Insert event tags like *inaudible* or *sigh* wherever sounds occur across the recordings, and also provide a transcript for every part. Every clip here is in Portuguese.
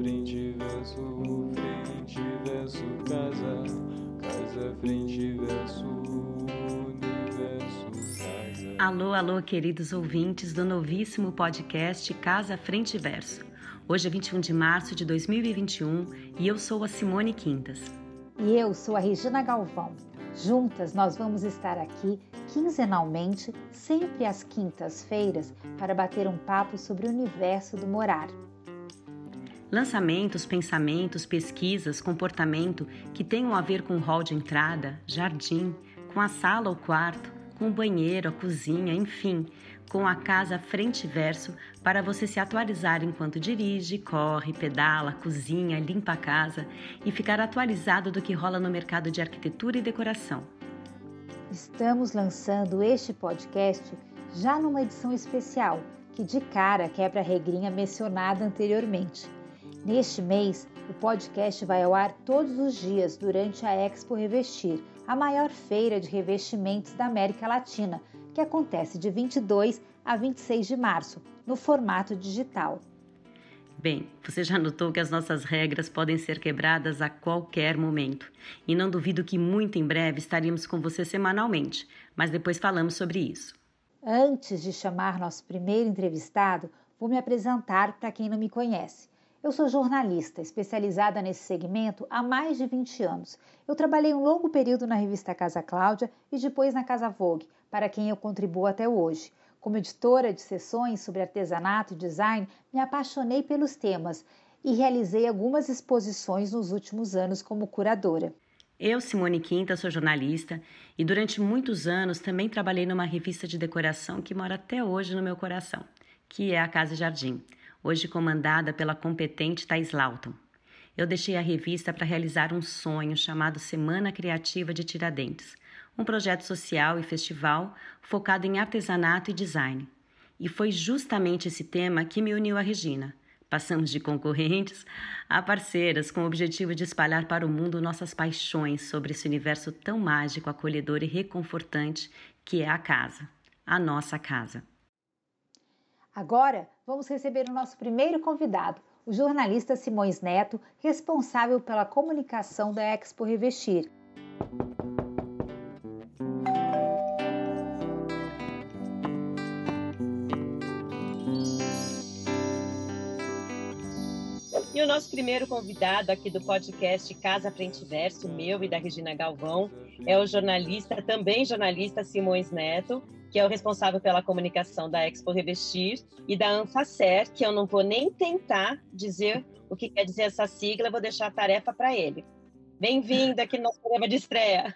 frente, verso, frente, verso, casa, casa, frente, verso, universo, casa. Alô, alô, queridos ouvintes do novíssimo podcast Casa Frente Verso. Hoje é 21 de março de 2021 e eu sou a Simone Quintas. E eu sou a Regina Galvão. Juntas nós vamos estar aqui quinzenalmente, sempre às quintas-feiras, para bater um papo sobre o universo do morar. Lançamentos, pensamentos, pesquisas, comportamento que tenham a ver com o hall de entrada, jardim, com a sala ou quarto, com o banheiro, a cozinha, enfim, com a casa frente e verso para você se atualizar enquanto dirige, corre, pedala, cozinha, limpa a casa e ficar atualizado do que rola no mercado de arquitetura e decoração. Estamos lançando este podcast já numa edição especial que de cara quebra a regrinha mencionada anteriormente. Neste mês, o podcast vai ao ar todos os dias durante a Expo Revestir, a maior feira de revestimentos da América Latina, que acontece de 22 a 26 de março, no formato digital. Bem, você já notou que as nossas regras podem ser quebradas a qualquer momento. E não duvido que muito em breve estaremos com você semanalmente, mas depois falamos sobre isso. Antes de chamar nosso primeiro entrevistado, vou me apresentar para quem não me conhece. Eu sou jornalista, especializada nesse segmento há mais de 20 anos. Eu trabalhei um longo período na revista Casa Cláudia e depois na Casa Vogue, para quem eu contribuo até hoje. Como editora de sessões sobre artesanato e design, me apaixonei pelos temas e realizei algumas exposições nos últimos anos como curadora. Eu, Simone Quinta, sou jornalista e durante muitos anos também trabalhei numa revista de decoração que mora até hoje no meu coração, que é a Casa Jardim hoje comandada pela competente Thais Lauton. Eu deixei a revista para realizar um sonho chamado Semana Criativa de Tiradentes, um projeto social e festival focado em artesanato e design. E foi justamente esse tema que me uniu a Regina. Passamos de concorrentes a parceiras com o objetivo de espalhar para o mundo nossas paixões sobre esse universo tão mágico, acolhedor e reconfortante que é a casa, a nossa casa. Agora, vamos receber o nosso primeiro convidado, o jornalista Simões Neto, responsável pela comunicação da Expo Revestir. E o nosso primeiro convidado aqui do podcast Casa Frente Verso, meu e da Regina Galvão, é o jornalista, também jornalista Simões Neto, que é o responsável pela comunicação da Expo Revestir, e da Anfacer, que eu não vou nem tentar dizer o que quer dizer essa sigla, vou deixar a tarefa para ele. Bem-vindo aqui no nosso programa de estreia.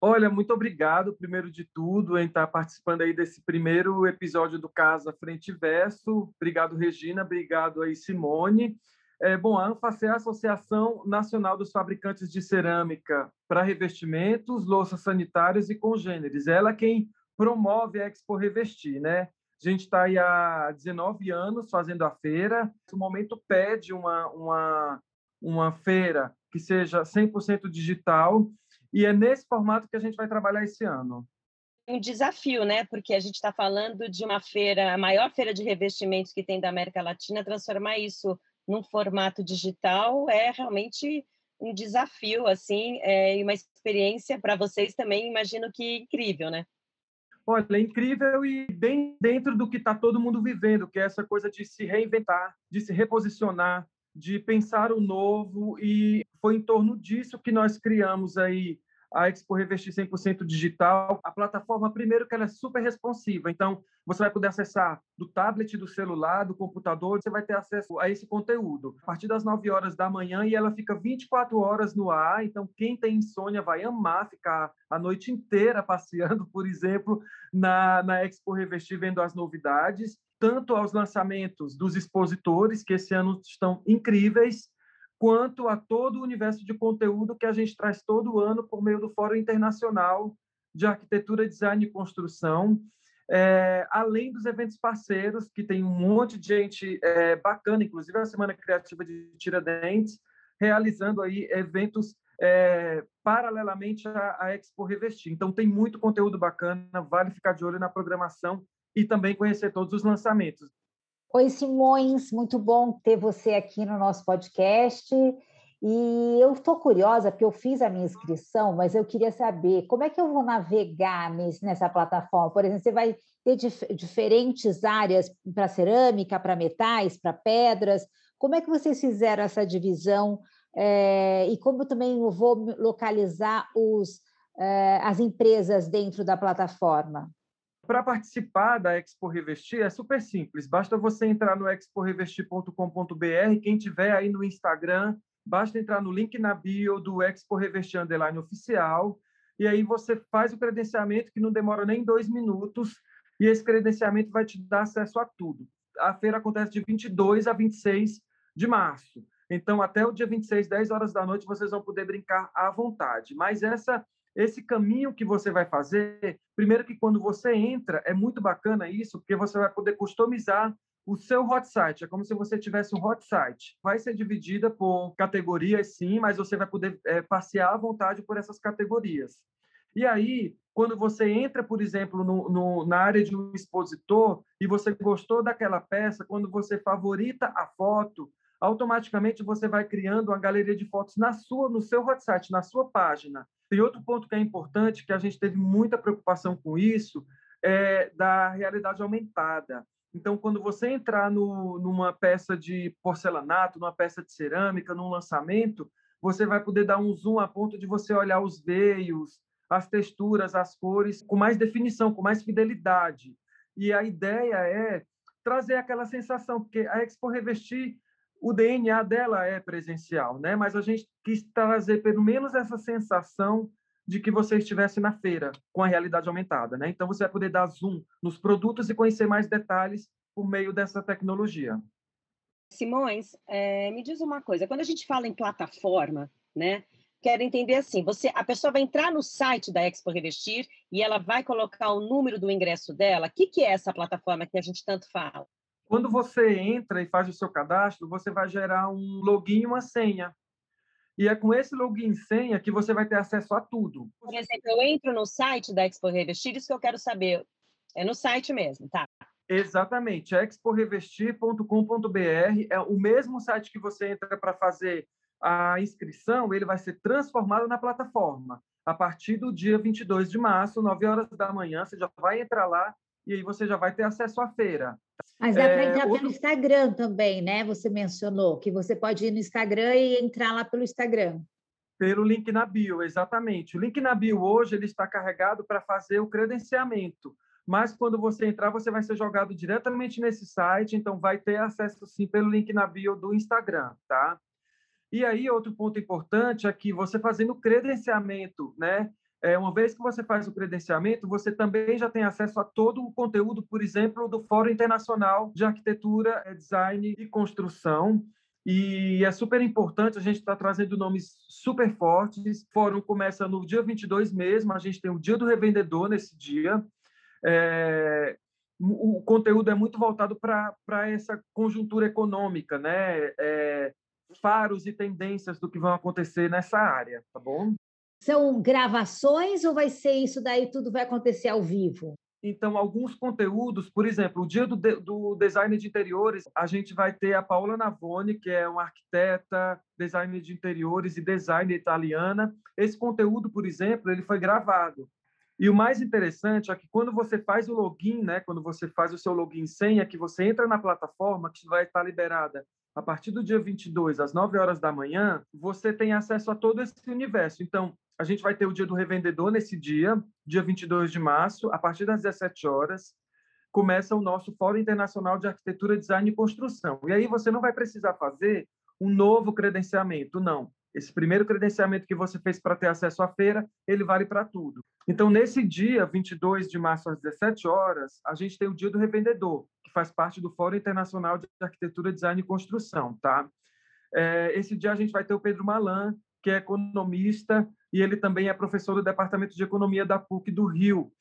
Olha, muito obrigado, primeiro de tudo, em estar participando aí desse primeiro episódio do Casa Frente Verso. Obrigado, Regina. Obrigado aí, Simone. É, bom, a ANFACE é a Associação Nacional dos Fabricantes de Cerâmica para Revestimentos, Louças Sanitárias e Congêneres. Ela é quem promove a Expo Revestir, né? A gente está aí há 19 anos fazendo a feira. O momento pede uma, uma, uma feira que seja 100% digital e é nesse formato que a gente vai trabalhar esse ano. Um desafio, né? Porque a gente está falando de uma feira, a maior feira de revestimentos que tem da América Latina, transformar isso num formato digital é realmente um desafio, assim, é, e uma experiência para vocês também, imagino que incrível, né? Olha, é incrível e bem dentro do que está todo mundo vivendo, que é essa coisa de se reinventar, de se reposicionar, de pensar o novo e foi em torno disso que nós criamos aí a Expo Revestir 100% digital. A plataforma, primeiro, que ela é super responsiva. Então, você vai poder acessar do tablet, do celular, do computador, você vai ter acesso a esse conteúdo. A partir das 9 horas da manhã e ela fica 24 horas no ar. Então, quem tem insônia vai amar ficar a noite inteira *laughs* passeando, por exemplo, na, na Expo Revestir, vendo as novidades. Tanto aos lançamentos dos expositores, que esse ano estão incríveis, quanto a todo o universo de conteúdo que a gente traz todo ano por meio do Fórum Internacional de Arquitetura, Design e Construção, é, além dos eventos parceiros, que tem um monte de gente é, bacana, inclusive a Semana Criativa de Tiradentes, realizando aí eventos é, paralelamente à, à Expo Revestir. Então, tem muito conteúdo bacana, vale ficar de olho na programação e também conhecer todos os lançamentos. Oi, Simões, muito bom ter você aqui no nosso podcast. E eu estou curiosa, porque eu fiz a minha inscrição, mas eu queria saber como é que eu vou navegar nessa plataforma. Por exemplo, você vai ter dif diferentes áreas para cerâmica, para metais, para pedras. Como é que vocês fizeram essa divisão? É, e como também eu vou localizar os, é, as empresas dentro da plataforma? Para participar da Expo Revestir é super simples, basta você entrar no exporevestir.com.br, quem tiver aí no Instagram, basta entrar no link na bio do Expo Revestir Underline Oficial, e aí você faz o credenciamento que não demora nem dois minutos, e esse credenciamento vai te dar acesso a tudo. A feira acontece de 22 a 26 de março. Então, até o dia 26, 10 horas da noite, vocês vão poder brincar à vontade. Mas essa esse caminho que você vai fazer, primeiro que quando você entra, é muito bacana isso, porque você vai poder customizar o seu hot site. É como se você tivesse um hot site. Vai ser dividida por categorias, sim, mas você vai poder é, passear à vontade por essas categorias. E aí, quando você entra, por exemplo, no, no, na área de um expositor e você gostou daquela peça, quando você favorita a foto, automaticamente você vai criando uma galeria de fotos na sua, no seu hot site, na sua página. E outro ponto que é importante, que a gente teve muita preocupação com isso, é da realidade aumentada. Então, quando você entrar no, numa peça de porcelanato, numa peça de cerâmica, num lançamento, você vai poder dar um zoom a ponto de você olhar os veios, as texturas, as cores, com mais definição, com mais fidelidade. E a ideia é trazer aquela sensação, porque a Expo Revestir o DNA dela é presencial, né? Mas a gente quis trazer pelo menos essa sensação de que você estivesse na feira com a realidade aumentada, né? Então você vai poder dar zoom nos produtos e conhecer mais detalhes por meio dessa tecnologia. Simões, é, me diz uma coisa. Quando a gente fala em plataforma, né? Quero entender assim: você, a pessoa vai entrar no site da Expo Revestir e ela vai colocar o número do ingresso dela. O que, que é essa plataforma que a gente tanto fala? Quando você entra e faz o seu cadastro, você vai gerar um login e uma senha. E é com esse login e senha que você vai ter acesso a tudo. Por exemplo, eu entro no site da Expo Revestir, isso que eu quero saber. É no site mesmo, tá? Exatamente, exporevestir.com.br é o mesmo site que você entra para fazer a inscrição, ele vai ser transformado na plataforma. A partir do dia 22 de março, 9 horas da manhã, você já vai entrar lá e aí você já vai ter acesso à feira. Mas dá para é, entrar outro... pelo Instagram também, né? Você mencionou que você pode ir no Instagram e entrar lá pelo Instagram. Pelo link na bio, exatamente. O link na bio hoje ele está carregado para fazer o credenciamento. Mas quando você entrar, você vai ser jogado diretamente nesse site, então vai ter acesso sim pelo link na bio do Instagram, tá? E aí outro ponto importante é que você fazendo credenciamento, né? É, uma vez que você faz o credenciamento, você também já tem acesso a todo o conteúdo, por exemplo, do Fórum Internacional de Arquitetura, é, Design e Construção. E é super importante, a gente está trazendo nomes super fortes. O fórum começa no dia 22 mesmo, a gente tem o Dia do Revendedor nesse dia. É, o conteúdo é muito voltado para essa conjuntura econômica, né? É, faros e tendências do que vão acontecer nessa área, tá bom? São gravações ou vai ser isso daí tudo vai acontecer ao vivo? Então, alguns conteúdos, por exemplo, o dia do, do design de interiores, a gente vai ter a Paola Navoni, que é uma arquiteta, designer de interiores e designer italiana. Esse conteúdo, por exemplo, ele foi gravado. E o mais interessante é que quando você faz o login, né, quando você faz o seu login senha, que você entra na plataforma, que vai estar liberada a partir do dia 22, às 9 horas da manhã, você tem acesso a todo esse universo. Então, a gente vai ter o dia do revendedor nesse dia, dia 22 de março, a partir das 17 horas, começa o nosso Fórum Internacional de Arquitetura, Design e Construção. E aí você não vai precisar fazer um novo credenciamento, não. Esse primeiro credenciamento que você fez para ter acesso à feira, ele vale para tudo. Então, nesse dia, 22 de março, às 17 horas, a gente tem o Dia do Revendedor, que faz parte do Fórum Internacional de Arquitetura, Design e Construção, tá? É, esse dia a gente vai ter o Pedro Malan, que é economista, e ele também é professor do Departamento de Economia da PUC do Rio.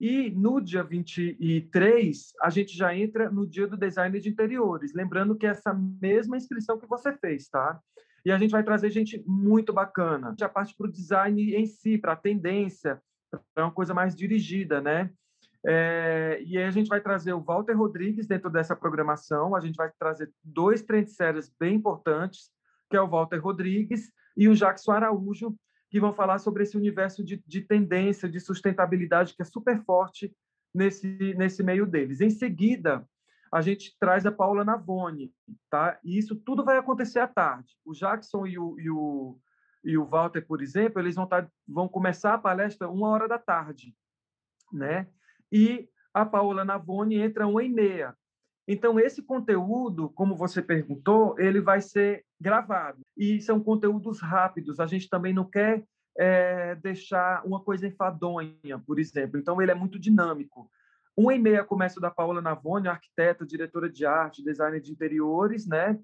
E no dia 23, a gente já entra no dia do design de interiores, lembrando que é essa mesma inscrição que você fez, tá? E a gente vai trazer gente muito bacana. Já parte para o design em si, para a tendência, para uma coisa mais dirigida, né? É, e aí a gente vai trazer o Walter Rodrigues dentro dessa programação, a gente vai trazer dois trendsetters bem importantes, que é o Walter Rodrigues e o Jackson Araújo, que vão falar sobre esse universo de, de tendência, de sustentabilidade, que é super forte nesse, nesse meio deles. Em seguida, a gente traz a Paula Navone, tá? E isso tudo vai acontecer à tarde. O Jackson e o, e o, e o Walter, por exemplo, eles vão, tá, vão começar a palestra uma hora da tarde, né? E a Paula Navone entra uma e meia. Então, esse conteúdo, como você perguntou, ele vai ser gravado. E são conteúdos rápidos. A gente também não quer é, deixar uma coisa enfadonha, por exemplo. Então, ele é muito dinâmico. Uma e meia começa da Paula Navone, arquiteta, diretora de arte, designer de interiores, né?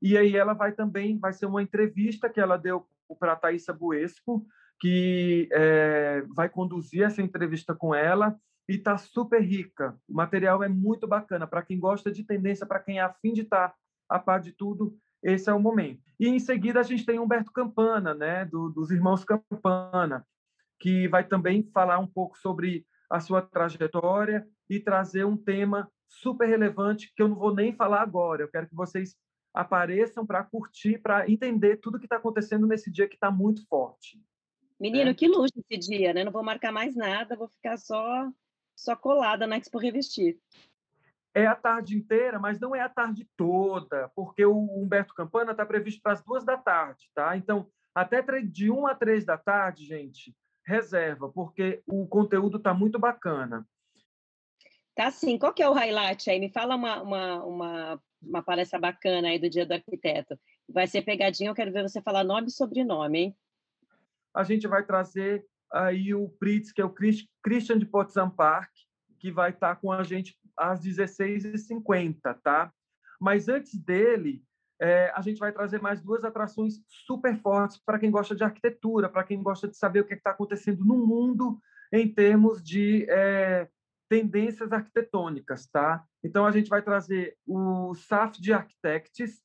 E aí ela vai também, vai ser uma entrevista que ela deu para a Thaisa Buesco, que é, vai conduzir essa entrevista com ela e está super rica. O material é muito bacana para quem gosta de tendência, para quem é afim de estar tá a par de tudo. Esse é o momento. E em seguida a gente tem Humberto Campana, né, do, dos irmãos Campana, que vai também falar um pouco sobre a sua trajetória e trazer um tema super relevante que eu não vou nem falar agora. Eu quero que vocês apareçam para curtir, para entender tudo que está acontecendo nesse dia que está muito forte. Menino, é. que luxo esse dia, né? Não vou marcar mais nada, vou ficar só só colada na Expo Revestir. É a tarde inteira, mas não é a tarde toda, porque o Humberto Campana está previsto para as duas da tarde, tá? Então, até de uma a três da tarde, gente, reserva, porque o conteúdo está muito bacana. Tá sim. Qual que é o highlight aí? Me fala uma, uma, uma, uma palestra bacana aí do Dia do Arquiteto. Vai ser pegadinha, eu quero ver você falar nome e sobrenome, hein? A gente vai trazer aí o Pritz, que é o Christian de Potsdam Park, que vai estar com a gente às 16h50, tá? Mas antes dele, é, a gente vai trazer mais duas atrações super fortes para quem gosta de arquitetura, para quem gosta de saber o que é está acontecendo no mundo em termos de é, tendências arquitetônicas, tá? Então a gente vai trazer o SAF de Architects,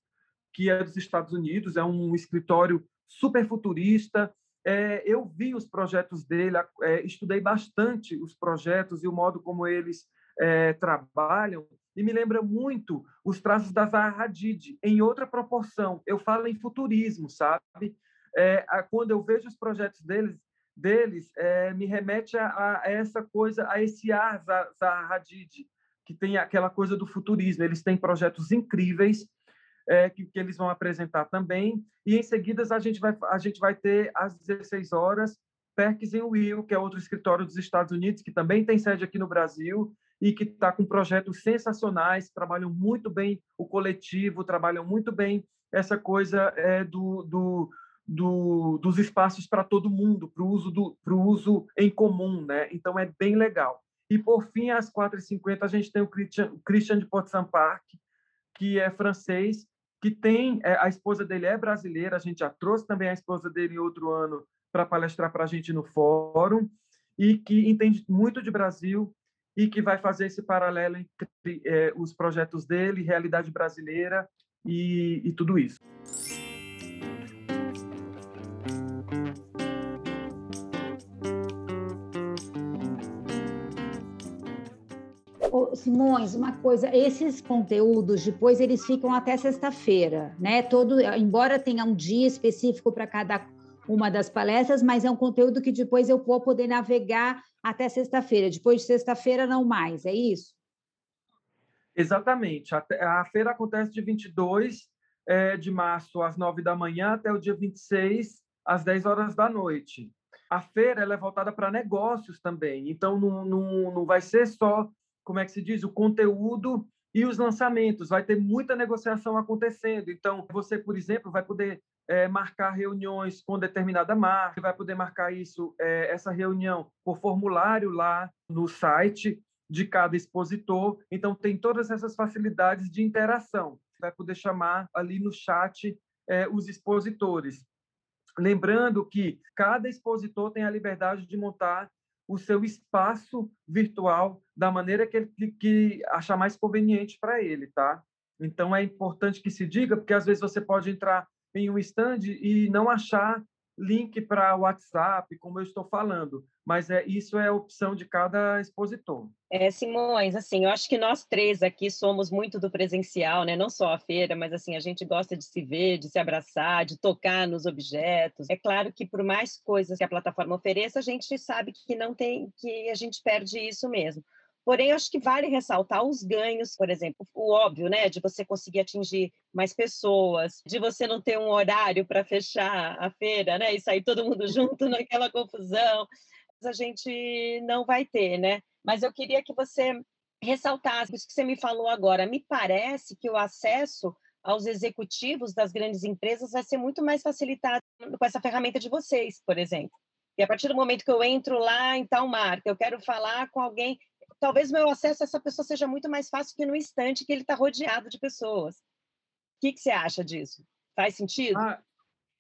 que é dos Estados Unidos, é um escritório super futurista, é, eu vi os projetos dele, é, estudei bastante os projetos e o modo como eles é, trabalham, e me lembra muito os traços da Zaha Hadid, em outra proporção. Eu falo em futurismo, sabe? É, a, quando eu vejo os projetos deles, deles é, me remete a, a, essa coisa, a esse ar Zaha Hadid, que tem aquela coisa do futurismo. Eles têm projetos incríveis, é, que, que, eles vão apresentar também. E em seguida a gente vai, a gente vai ter às 16 horas Perkins Will, que é outro escritório dos Estados Unidos, que também tem sede aqui no Brasil e que está com projetos sensacionais, trabalham muito bem o coletivo, trabalham muito bem essa coisa é, do, do, do, dos espaços para todo mundo, para o uso, do, uso em comum. Né? Então, é bem legal. E, por fim, às 4h50, a gente tem o Christian, Christian de Potsdam Park, que é francês que tem é, a esposa dele é brasileira, a gente já trouxe também a esposa dele outro ano para palestrar para a gente no fórum e que entende muito de Brasil e que vai fazer esse paralelo entre é, os projetos dele, realidade brasileira e, e tudo isso. Simões, uma coisa, esses conteúdos depois eles ficam até sexta-feira, né? Todo, embora tenha um dia específico para cada uma das palestras, mas é um conteúdo que depois eu vou poder navegar até sexta-feira. Depois de sexta-feira não mais, é isso? Exatamente. A, feira acontece de 22 é, de março às 9 da manhã até o dia 26 às 10 horas da noite. A feira é voltada para negócios também, então não, não, não vai ser só como é que se diz, o conteúdo e os lançamentos. Vai ter muita negociação acontecendo. Então, você, por exemplo, vai poder é, marcar reuniões com determinada marca, vai poder marcar isso, é, essa reunião por formulário lá no site de cada expositor. Então, tem todas essas facilidades de interação. Vai poder chamar ali no chat é, os expositores. Lembrando que cada expositor tem a liberdade de montar o seu espaço virtual da maneira que ele que achar mais conveniente para ele, tá? Então é importante que se diga, porque às vezes você pode entrar em um stand e não achar link para WhatsApp, como eu estou falando, mas é isso é a opção de cada expositor. É, Simões, assim, eu acho que nós três aqui somos muito do presencial, né? Não só a feira, mas assim, a gente gosta de se ver, de se abraçar, de tocar nos objetos. É claro que por mais coisas que a plataforma ofereça, a gente sabe que não tem, que a gente perde isso mesmo. Porém, acho que vale ressaltar os ganhos, por exemplo, o óbvio, né, de você conseguir atingir mais pessoas, de você não ter um horário para fechar a feira, né, e sair todo mundo *laughs* junto naquela confusão. A gente não vai ter, né? Mas eu queria que você ressaltasse isso que você me falou agora. Me parece que o acesso aos executivos das grandes empresas vai ser muito mais facilitado com essa ferramenta de vocês, por exemplo. E a partir do momento que eu entro lá em tal marca, eu quero falar com alguém, talvez meu acesso a essa pessoa seja muito mais fácil que no instante que ele está rodeado de pessoas. O que, que você acha disso? Faz sentido? Ah,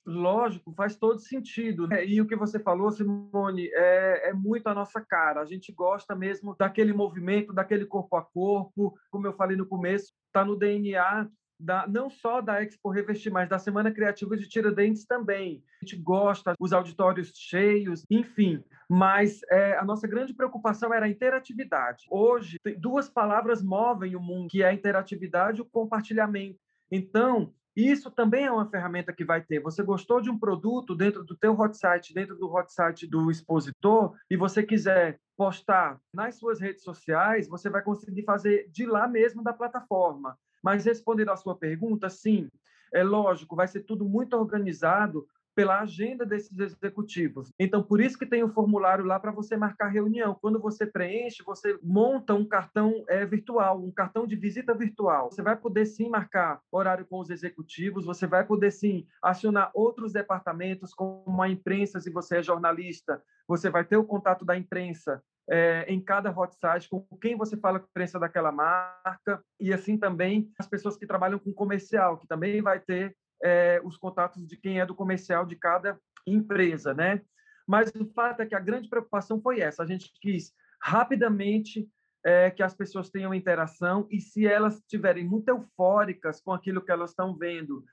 lógico, faz todo sentido. Né? E o que você falou, Simone, é, é muito a nossa cara. A gente gosta mesmo daquele movimento, daquele corpo a corpo. Como eu falei no começo, está no DNA da, não só da Expo Revestir, mas da Semana Criativa de Tiradentes também. A gente gosta, os auditórios cheios, enfim. Mas é, a nossa grande preocupação era a interatividade. Hoje, duas palavras movem o mundo, que é a interatividade e o compartilhamento. Então, isso também é uma ferramenta que vai ter. Você gostou de um produto dentro do teu hot site, dentro do hot site do expositor, e você quiser postar nas suas redes sociais, você vai conseguir fazer de lá mesmo da plataforma. Mas respondendo à sua pergunta, sim, é lógico, vai ser tudo muito organizado pela agenda desses executivos. Então, por isso que tem o um formulário lá para você marcar reunião. Quando você preenche, você monta um cartão é, virtual, um cartão de visita virtual. Você vai poder sim marcar horário com os executivos, você vai poder sim acionar outros departamentos, como a imprensa, se você é jornalista, você vai ter o contato da imprensa é, em cada hot site, com quem você fala com a imprensa daquela marca, e assim também as pessoas que trabalham com comercial, que também vai ter é, os contatos de quem é do comercial de cada empresa, né? Mas o fato é que a grande preocupação foi essa. A gente quis rapidamente é, que as pessoas tenham interação e se elas estiverem muito eufóricas com aquilo que elas estão vendo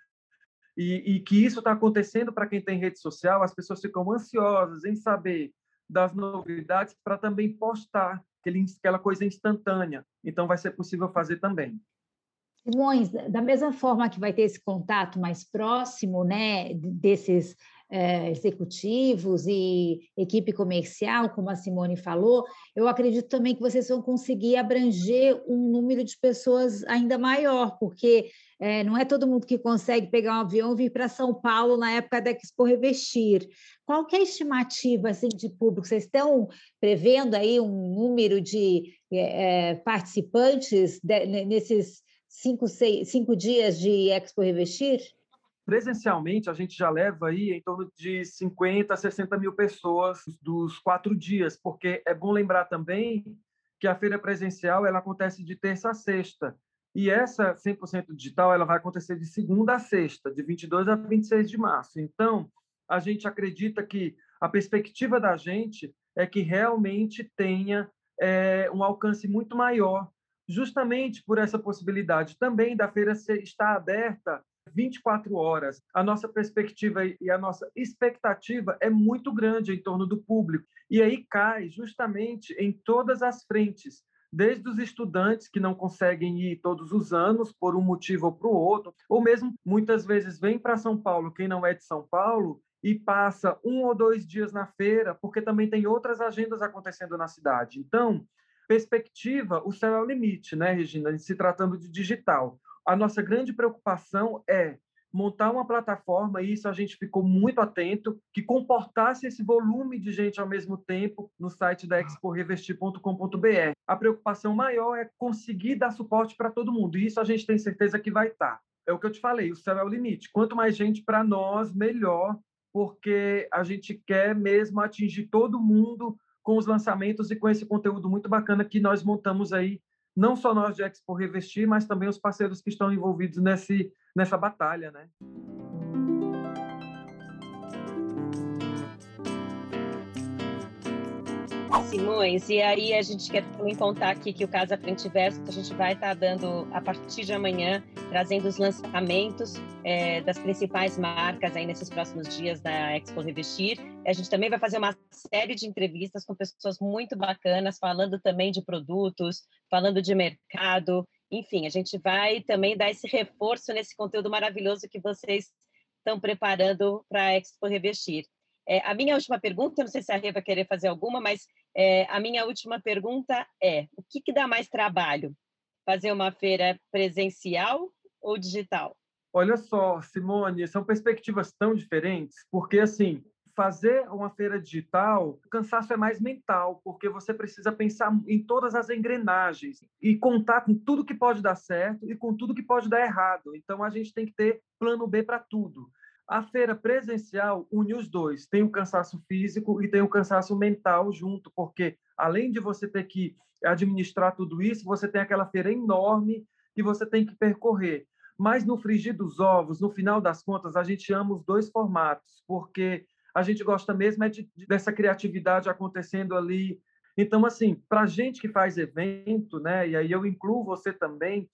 e, e que isso está acontecendo para quem tem rede social, as pessoas ficam ansiosas em saber das novidades para também postar aquele, aquela coisa instantânea. Então, vai ser possível fazer também. Simões, da mesma forma que vai ter esse contato mais próximo, né, desses é, executivos e equipe comercial, como a Simone falou, eu acredito também que vocês vão conseguir abranger um número de pessoas ainda maior, porque é, não é todo mundo que consegue pegar um avião e vir para São Paulo na época da Expo Revestir. Qual que é a estimativa assim, de público? Vocês estão prevendo aí um número de é, participantes de, nesses cinco, seis, cinco dias de Expo Revestir? Presencialmente, a gente já leva aí em torno de 50 a 60 mil pessoas dos quatro dias, porque é bom lembrar também que a feira presencial ela acontece de terça a sexta. E essa 100% digital ela vai acontecer de segunda a sexta, de 22 a 26 de março. Então, a gente acredita que a perspectiva da gente é que realmente tenha é, um alcance muito maior justamente por essa possibilidade também da feira estar aberta 24 horas. A nossa perspectiva e a nossa expectativa é muito grande em torno do público. E aí cai justamente em todas as frentes, desde os estudantes que não conseguem ir todos os anos por um motivo ou para o outro, ou mesmo muitas vezes vem para São Paulo quem não é de São Paulo e passa um ou dois dias na feira, porque também tem outras agendas acontecendo na cidade. Então, perspectiva, o céu é o limite, né, Regina? Se tratando de digital. A nossa grande preocupação é montar uma plataforma, e isso a gente ficou muito atento, que comportasse esse volume de gente ao mesmo tempo no site da exporevestir.com.br. A preocupação maior é conseguir dar suporte para todo mundo, e isso a gente tem certeza que vai estar. Tá. É o que eu te falei, o céu é o limite. Quanto mais gente para nós, melhor, porque a gente quer mesmo atingir todo mundo com os lançamentos e com esse conteúdo muito bacana que nós montamos aí, não só nós de Expo Revestir, mas também os parceiros que estão envolvidos nesse, nessa batalha, né? Simões, e aí a gente quer também contar aqui que o Casa Frente Verso a gente vai estar dando a partir de amanhã trazendo os lançamentos é, das principais marcas aí nesses próximos dias da Expo Revestir. A gente também vai fazer uma série de entrevistas com pessoas muito bacanas, falando também de produtos, falando de mercado. Enfim, a gente vai também dar esse reforço nesse conteúdo maravilhoso que vocês estão preparando para a Expo Revestir. É, a minha última pergunta, não sei se a Rê vai querer fazer alguma, mas é, a minha última pergunta é: o que, que dá mais trabalho? Fazer uma feira presencial ou digital? Olha só, Simone, são perspectivas tão diferentes, porque assim, fazer uma feira digital, o cansaço é mais mental, porque você precisa pensar em todas as engrenagens e contar com tudo que pode dar certo e com tudo que pode dar errado. Então a gente tem que ter plano B para tudo. A feira presencial une os dois, tem o cansaço físico e tem o cansaço mental junto, porque além de você ter que administrar tudo isso, você tem aquela feira enorme que você tem que percorrer. Mas no frigir dos ovos, no final das contas, a gente ama os dois formatos, porque a gente gosta mesmo é de, dessa criatividade acontecendo ali. Então, assim, para a gente que faz evento, né, e aí eu incluo você também,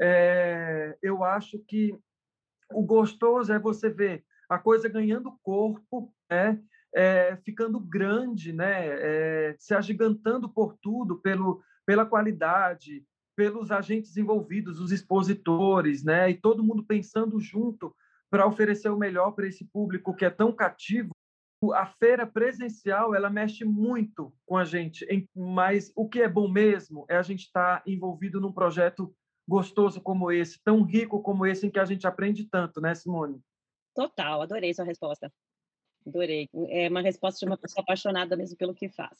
é, eu acho que o gostoso é você ver a coisa ganhando corpo, né? É, ficando grande, né? É, se agigantando por tudo, pelo, pela qualidade, pelos agentes envolvidos, os expositores, né? E todo mundo pensando junto para oferecer o melhor para esse público que é tão cativo. A feira presencial ela mexe muito com a gente, mas o que é bom mesmo é a gente estar tá envolvido num projeto gostoso como esse, tão rico como esse, em que a gente aprende tanto, né, Simone? Total, adorei sua resposta. Adorei. É uma resposta de uma pessoa apaixonada mesmo pelo que faz.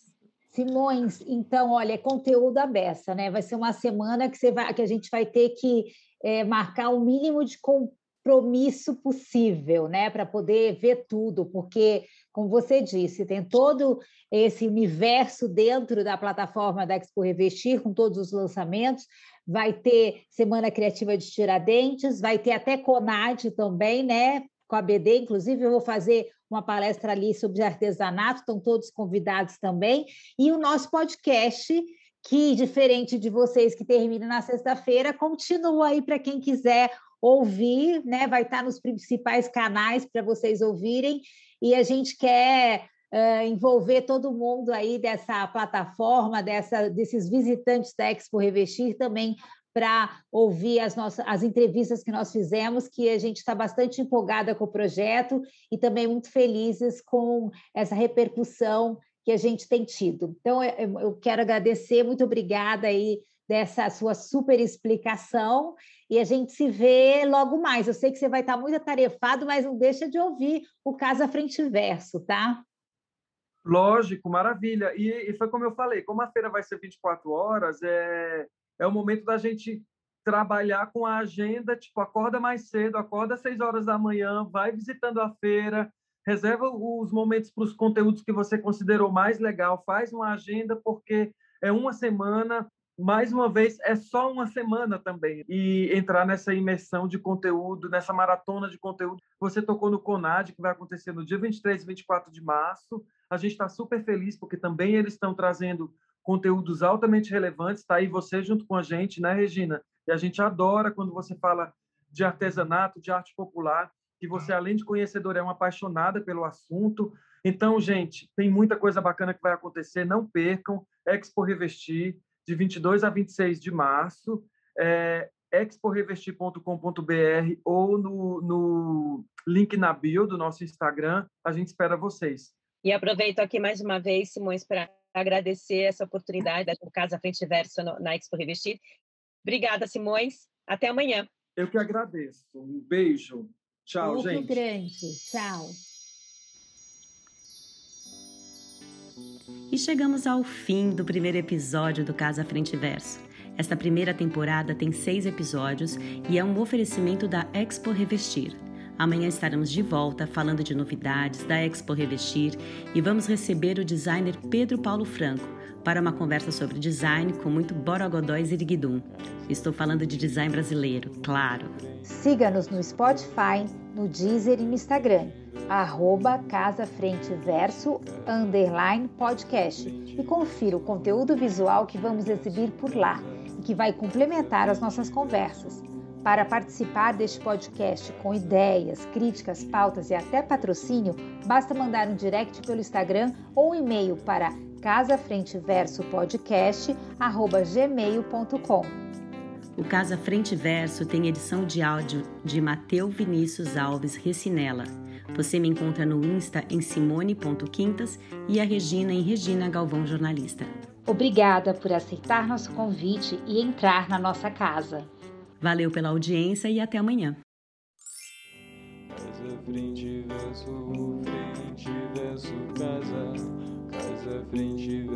Simões, então, olha, é conteúdo à beça, né? Vai ser uma semana que, você vai, que a gente vai ter que é, marcar o mínimo de compromisso possível, né? Para poder ver tudo, porque, como você disse, tem todo esse universo dentro da plataforma da Expo Revestir, com todos os lançamentos, vai ter Semana Criativa de Tiradentes, vai ter até Conad também, né? Com a BD, inclusive eu vou fazer uma palestra ali sobre artesanato, estão todos convidados também, e o nosso podcast, que, diferente de vocês que termina na sexta-feira, continua aí para quem quiser ouvir, né? Vai estar nos principais canais para vocês ouvirem, e a gente quer uh, envolver todo mundo aí dessa plataforma, dessa, desses visitantes da Expo Revestir também para ouvir as nossas as entrevistas que nós fizemos, que a gente está bastante empolgada com o projeto e também muito felizes com essa repercussão que a gente tem tido. Então, eu quero agradecer, muito obrigada aí dessa sua super explicação e a gente se vê logo mais. Eu sei que você vai estar muito atarefado, mas não deixa de ouvir o Casa Frente Verso, tá? Lógico, maravilha. E, e, foi como eu falei, como a feira vai ser 24 horas, é, é o momento da gente trabalhar com a agenda, tipo, acorda mais cedo, acorda às 6 horas da manhã, vai visitando a feira, reserva os momentos para os conteúdos que você considerou mais legal, faz uma agenda, porque é uma semana, mais uma vez, é só uma semana também. E entrar nessa imersão de conteúdo, nessa maratona de conteúdo. Você tocou no CONAD, que vai acontecer no dia 23 e 24 de março. A gente está super feliz, porque também eles estão trazendo conteúdos altamente relevantes. Está aí você junto com a gente, né, Regina? E a gente adora quando você fala de artesanato, de arte popular, que você, além de conhecedora, é uma apaixonada pelo assunto. Então, gente, tem muita coisa bacana que vai acontecer. Não percam. Expo Revestir de 22 a 26 de março, é, exporevestir.com.br ou no, no link na bio do nosso Instagram. A gente espera vocês. E aproveito aqui mais uma vez, Simões, para agradecer essa oportunidade da Casa Frente Verso na Expo Revestir. Obrigada, Simões. Até amanhã. Eu que agradeço. Um beijo. Tchau, Muito gente. grande. Tchau. E chegamos ao fim do primeiro episódio do Casa Frente Verso. Esta primeira temporada tem seis episódios e é um oferecimento da Expo Revestir. Amanhã estaremos de volta falando de novidades da Expo Revestir e vamos receber o designer Pedro Paulo Franco para uma conversa sobre design com muito borogodó e ziriguidum. Estou falando de design brasileiro, claro. Siga-nos no Spotify, no Deezer e no Instagram arroba Casa Frente Verso, underline podcast e confira o conteúdo visual que vamos exibir por lá e que vai complementar as nossas conversas. Para participar deste podcast com ideias, críticas, pautas e até patrocínio, basta mandar um direct pelo Instagram ou um e-mail para casafrenteversopodcast@gmail.com. O Casa Frente Verso tem edição de áudio de Mateu Vinícius Alves Recinella. Você me encontra no Insta em simone.quintas e a Regina em Regina Galvão Jornalista. Obrigada por aceitar nosso convite e entrar na nossa casa. Valeu pela audiência e até amanhã. Casa frente verso frente verso casa casa frente